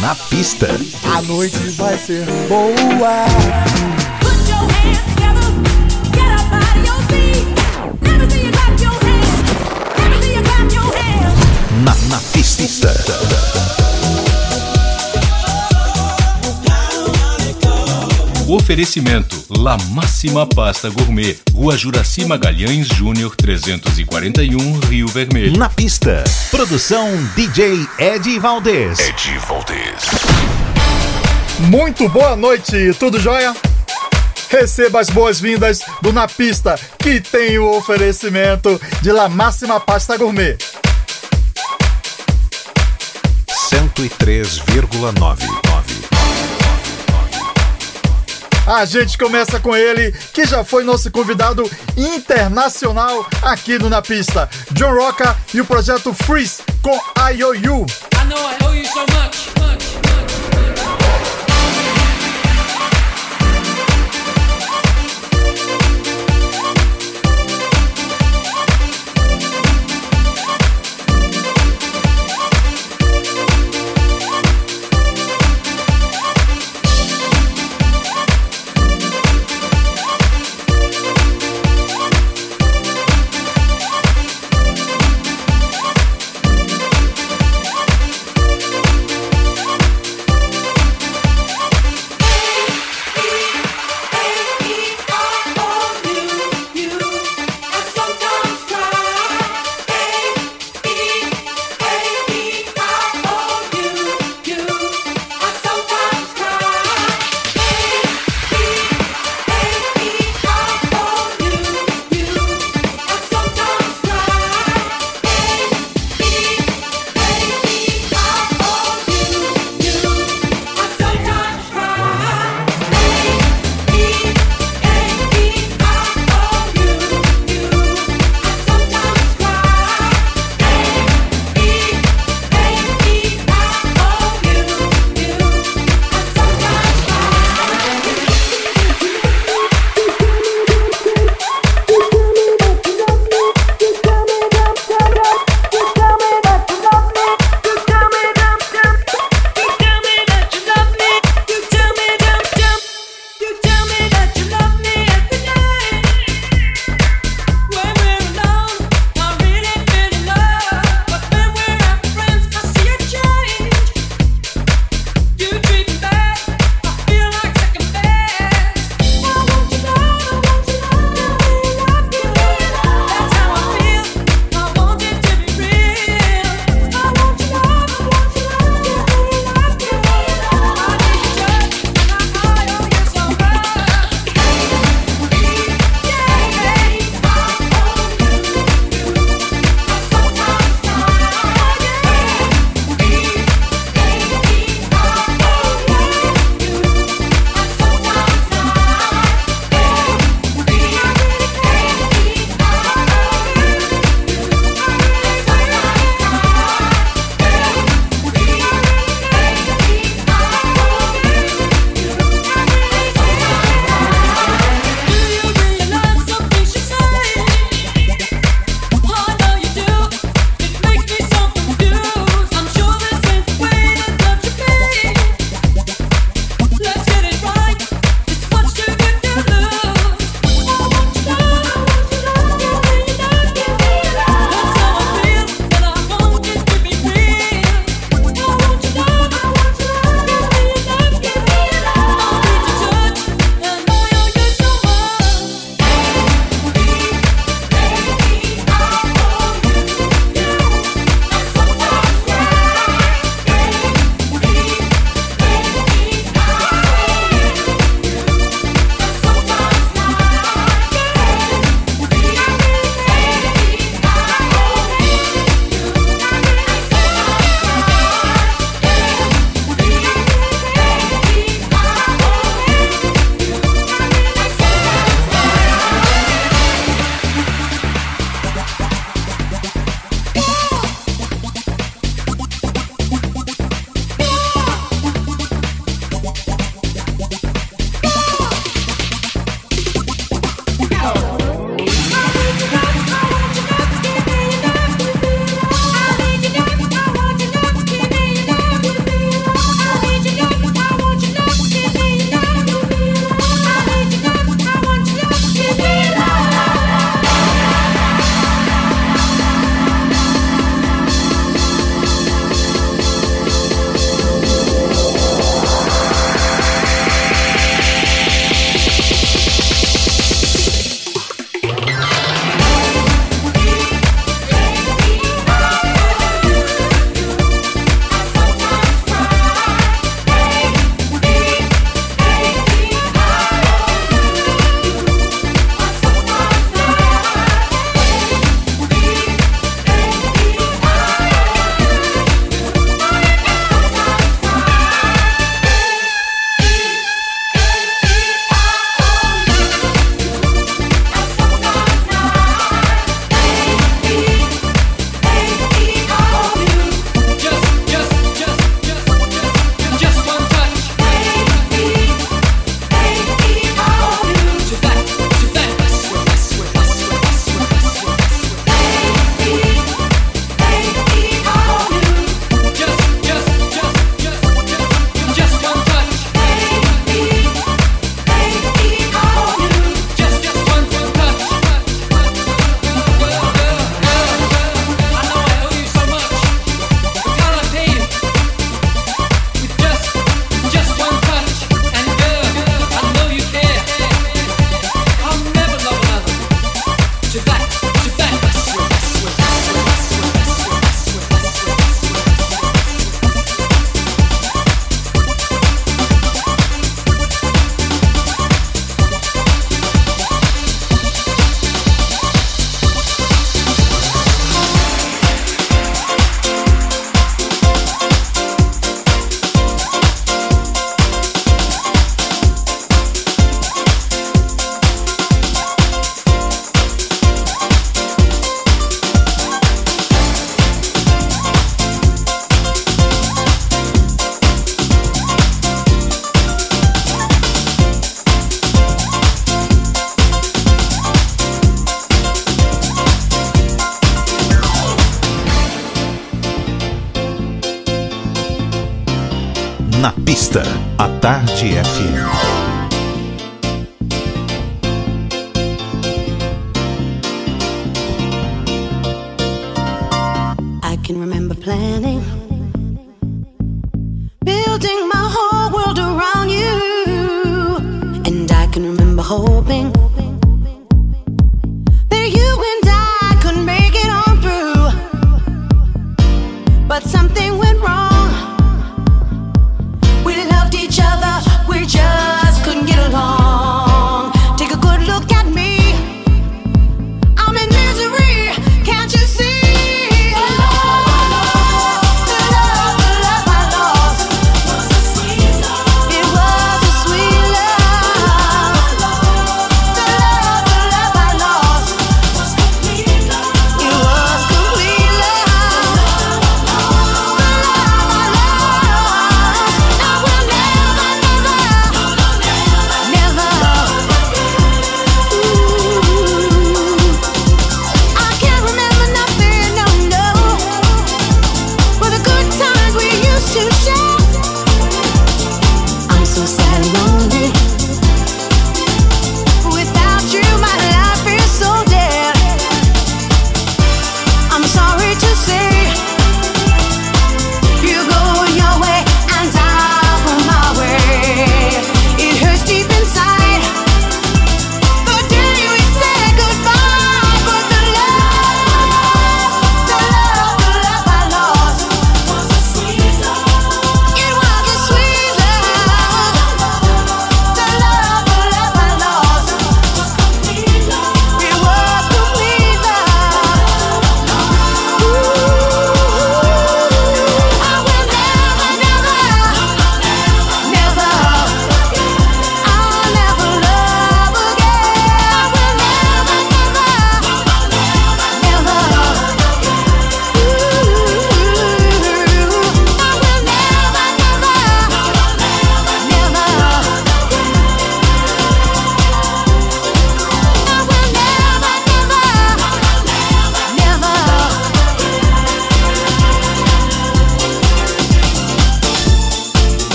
Na pista. A noite vai ser boa. Na, na pista. Oferecimento La Máxima Pasta Gourmet, Rua Juraci Magalhães Júnior 341, Rio Vermelho. Na pista. Produção DJ Ed Valdez. Ed Valdez. Muito boa noite, tudo jóia? Receba as boas-vindas do Na Pista, que tem o oferecimento de La Máxima Pasta Gourmet. 103,9. A gente começa com ele, que já foi nosso convidado internacional aqui no Na Pista, John Rocca e o projeto Freeze com IOU. I know I owe you so much, much.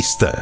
Pista.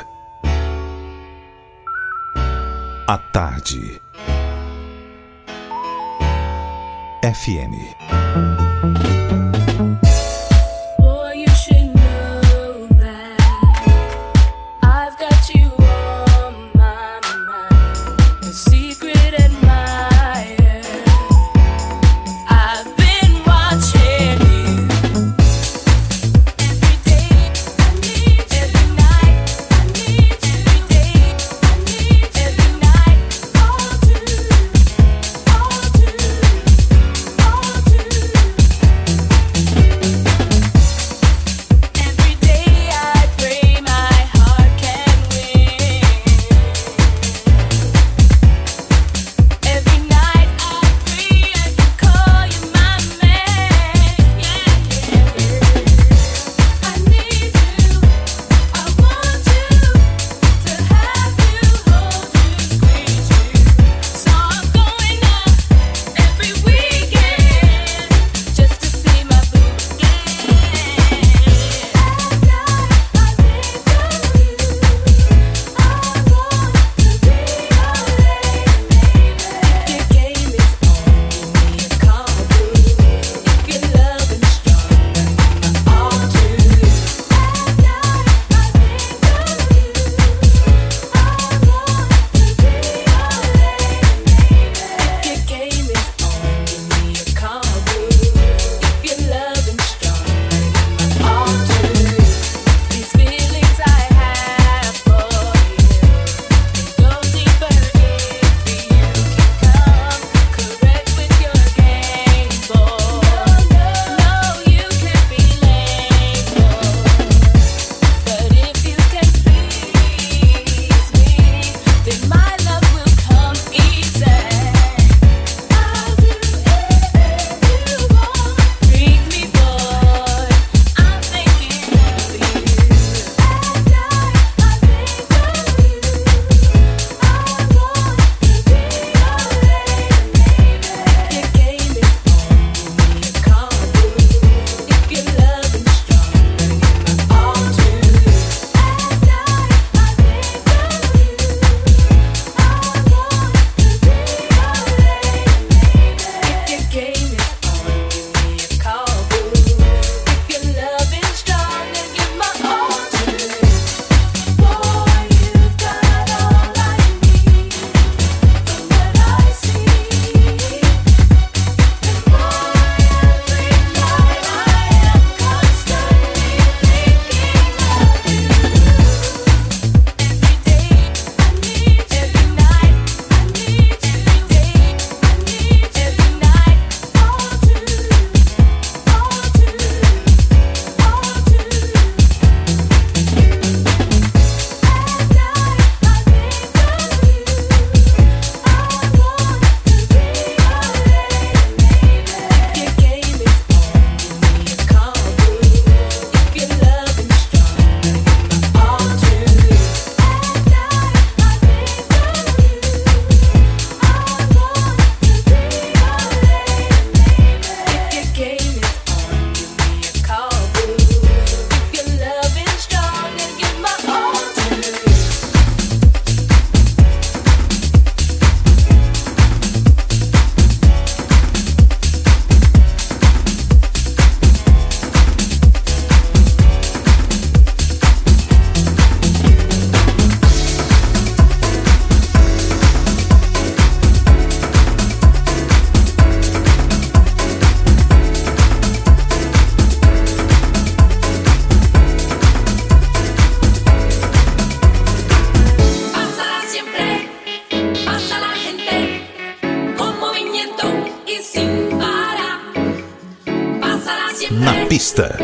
Pista.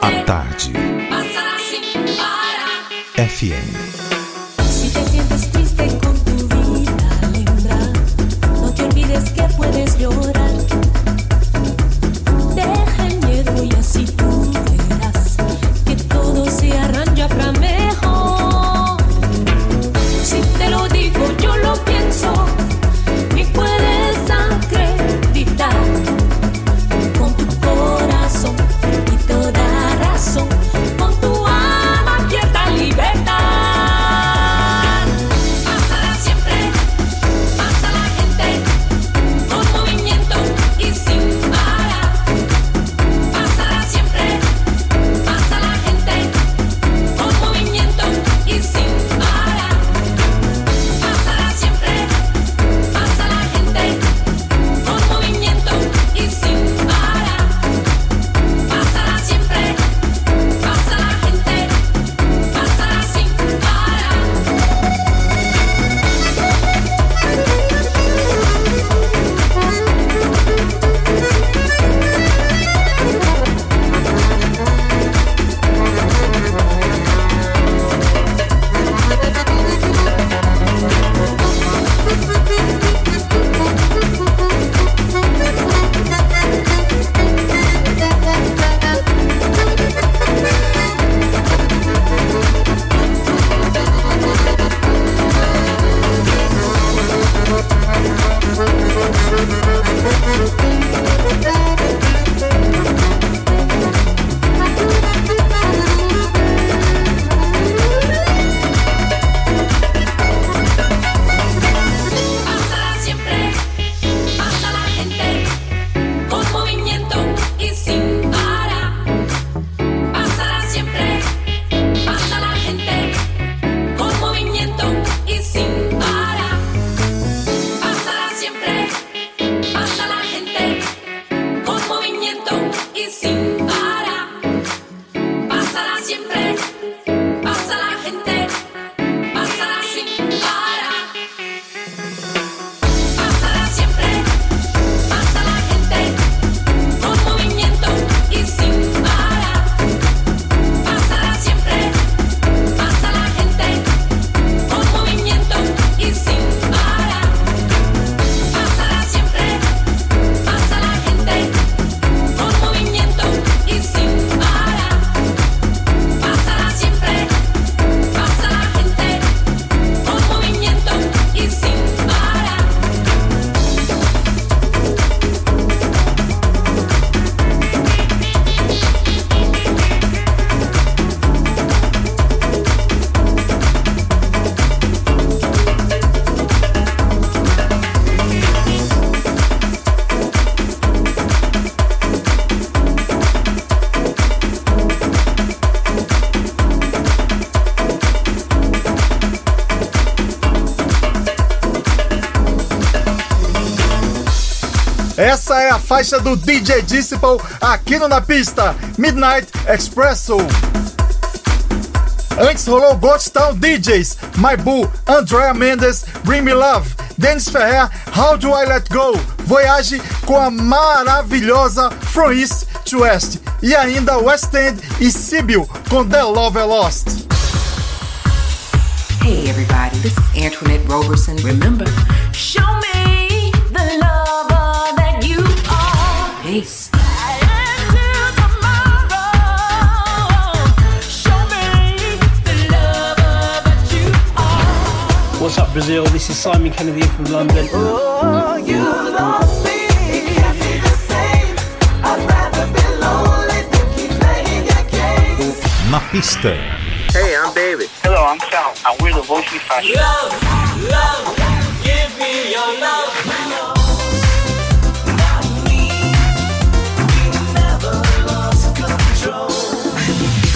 À tarde. FM. Faixa do DJ Disciple aqui no Na Pista, Midnight Expresso. Antes rolou Ghost Town DJs, My Boo, Andrea Mendes, Bring Me Love, Dennis Ferrer, How Do I Let Go, Voyage com a maravilhosa From East to West e ainda West End e Sibyl com The Love Lost. Hey everybody, this is Antoinette Roberson. Remember, show me What's up, Brazil? This is Simon Kennedy from London. Na pista. Hey, I'm David. Hello, I'm Sal, and we're the Voice Fashion.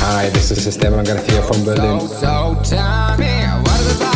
Hi, this is Esteban Garcia from Berlin. So tell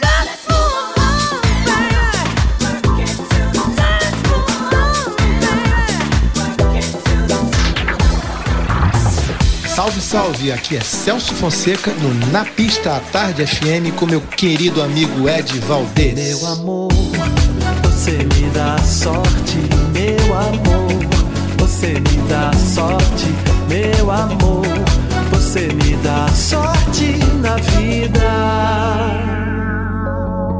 Salve, salve! Aqui é Celso Fonseca no Na Pista à Tarde FM com meu querido amigo Ed Valdez. Meu amor, você me dá sorte, meu amor, você me dá sorte, meu amor, você me dá sorte na vida.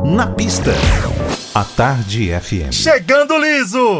Na pista, à Tarde FM. Chegando liso!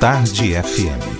Tarde FM.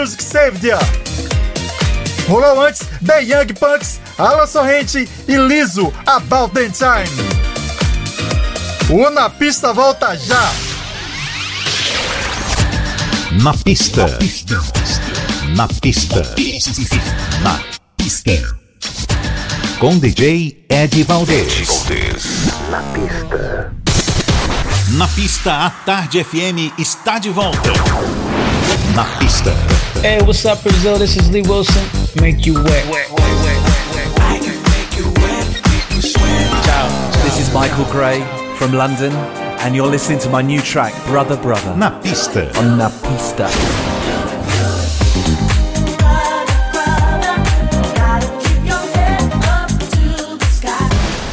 Music Saved Ya. Rolou antes The Young Punks, Alan Sorrente e Liso About That Time. O Na Pista volta já. Na pista. Na pista. Na pista. Na pista. Com DJ Ed Valdez. Na pista. Na pista, a Tarde FM está de volta. Na pista. Hey, what's up, Brazil? This is Lee Wilson. Make you wet. wet, wet, wet make you Ciao. Ciao. This is Michael Gray from London, and you're listening to my new track, Brother Brother. Na pista. On Na pista.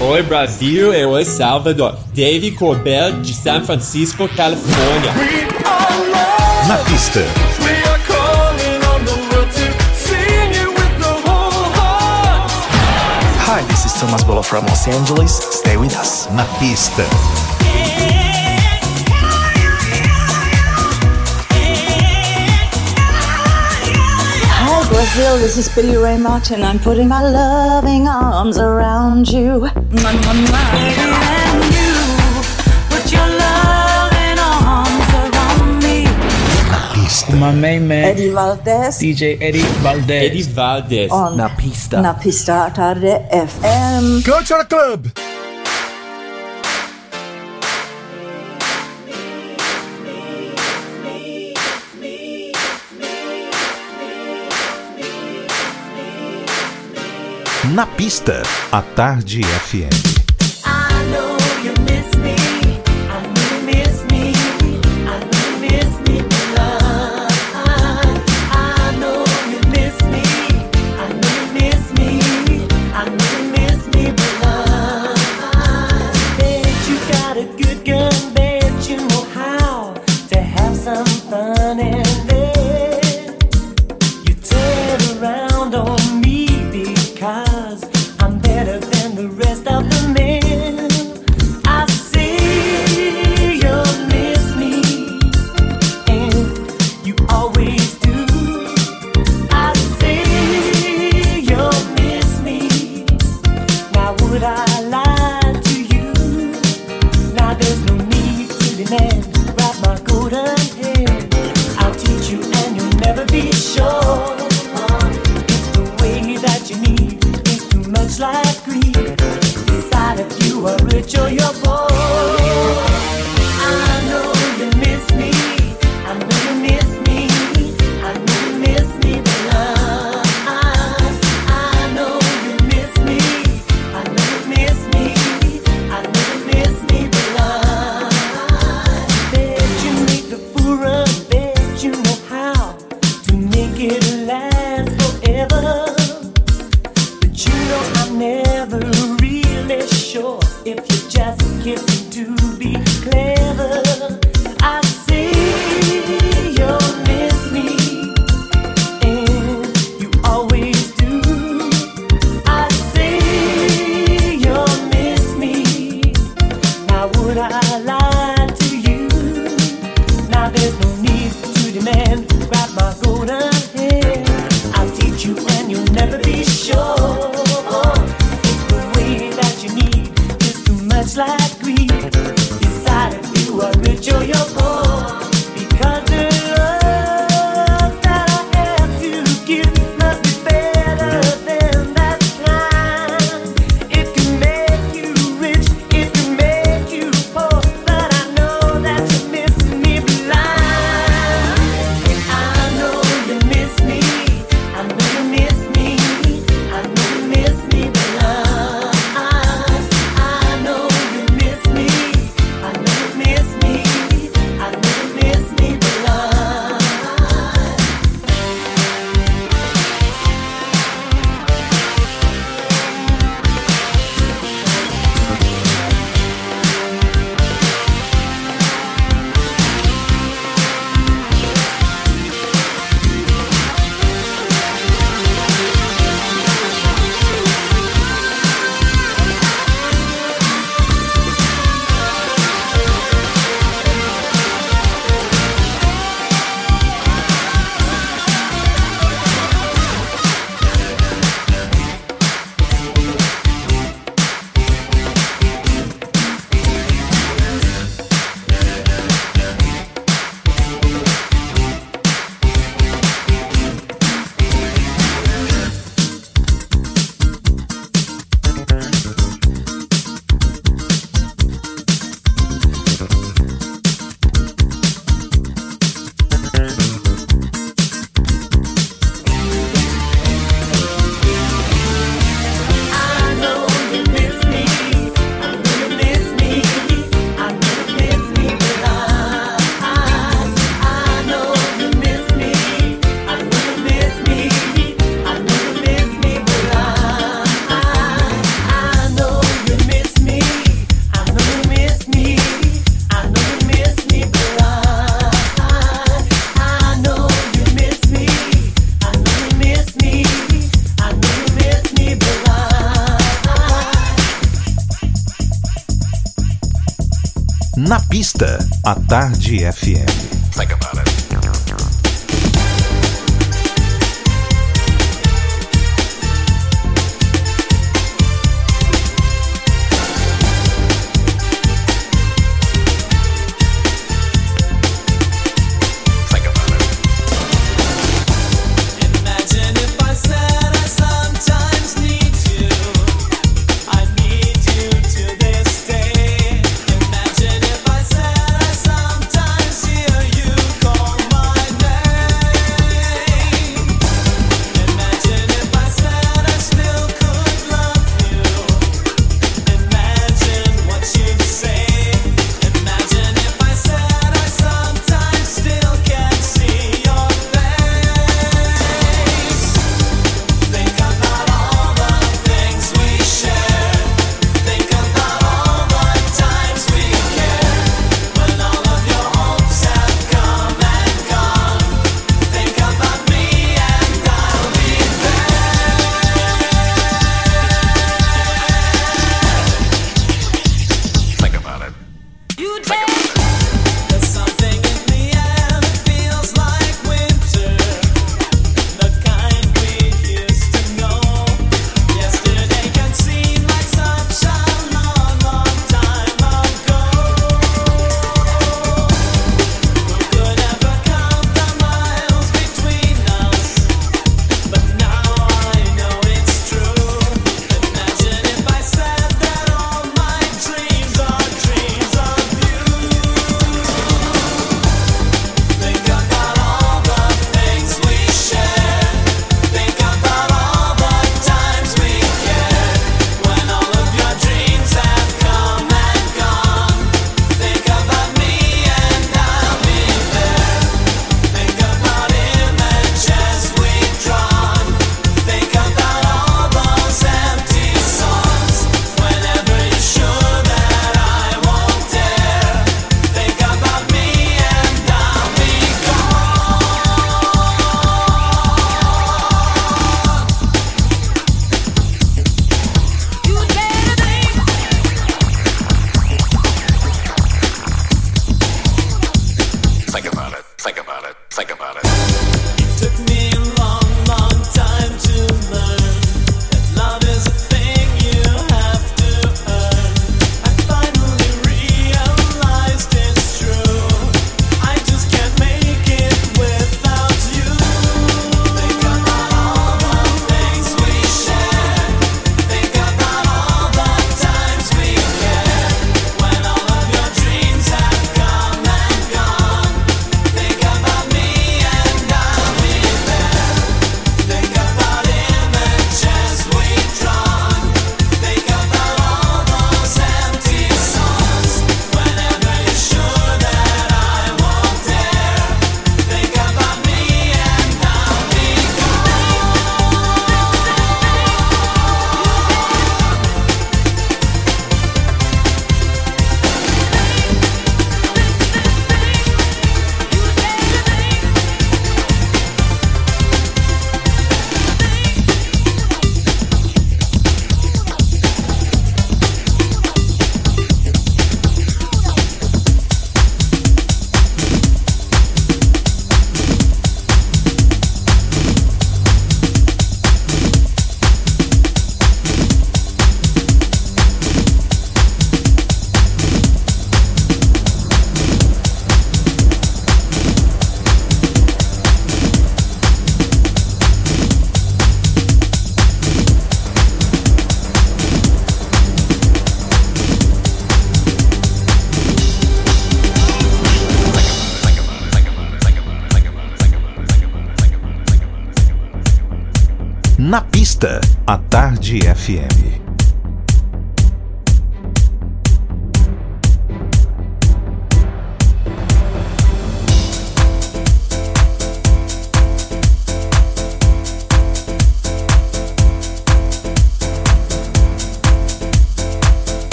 Oi Brasil, e oi Salvador. Dave Corbell de San Francisco, Califórnia. Na pista. Thomas Bolo from Los Angeles. Stay with us. Na pista. Hi Brazil, this is Billy Ray Martin. I'm putting my loving arms around you. My, my, my. My main man. Eddie Valdez. DJ Eddie Valdez. Eddie Valdez. On, na pista. Na pista tarde FM. Culture Club. Na pista, a Tarde FM.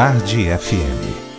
Tarde FM.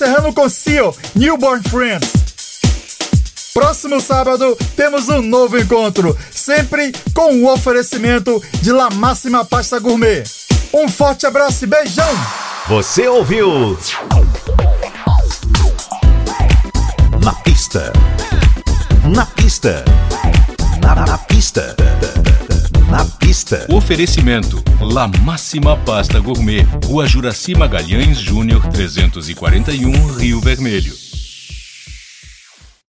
Encerrando com Seal, Newborn Friends. Próximo sábado temos um novo encontro, sempre com o oferecimento de La Máxima Pasta Gourmet. Um forte abraço e beijão! Você ouviu? Na pista. Na pista. Na pista. Oferecimento: La Máxima Pasta Gourmet, Rua Juraci Magalhães Júnior 341, Rio Vermelho.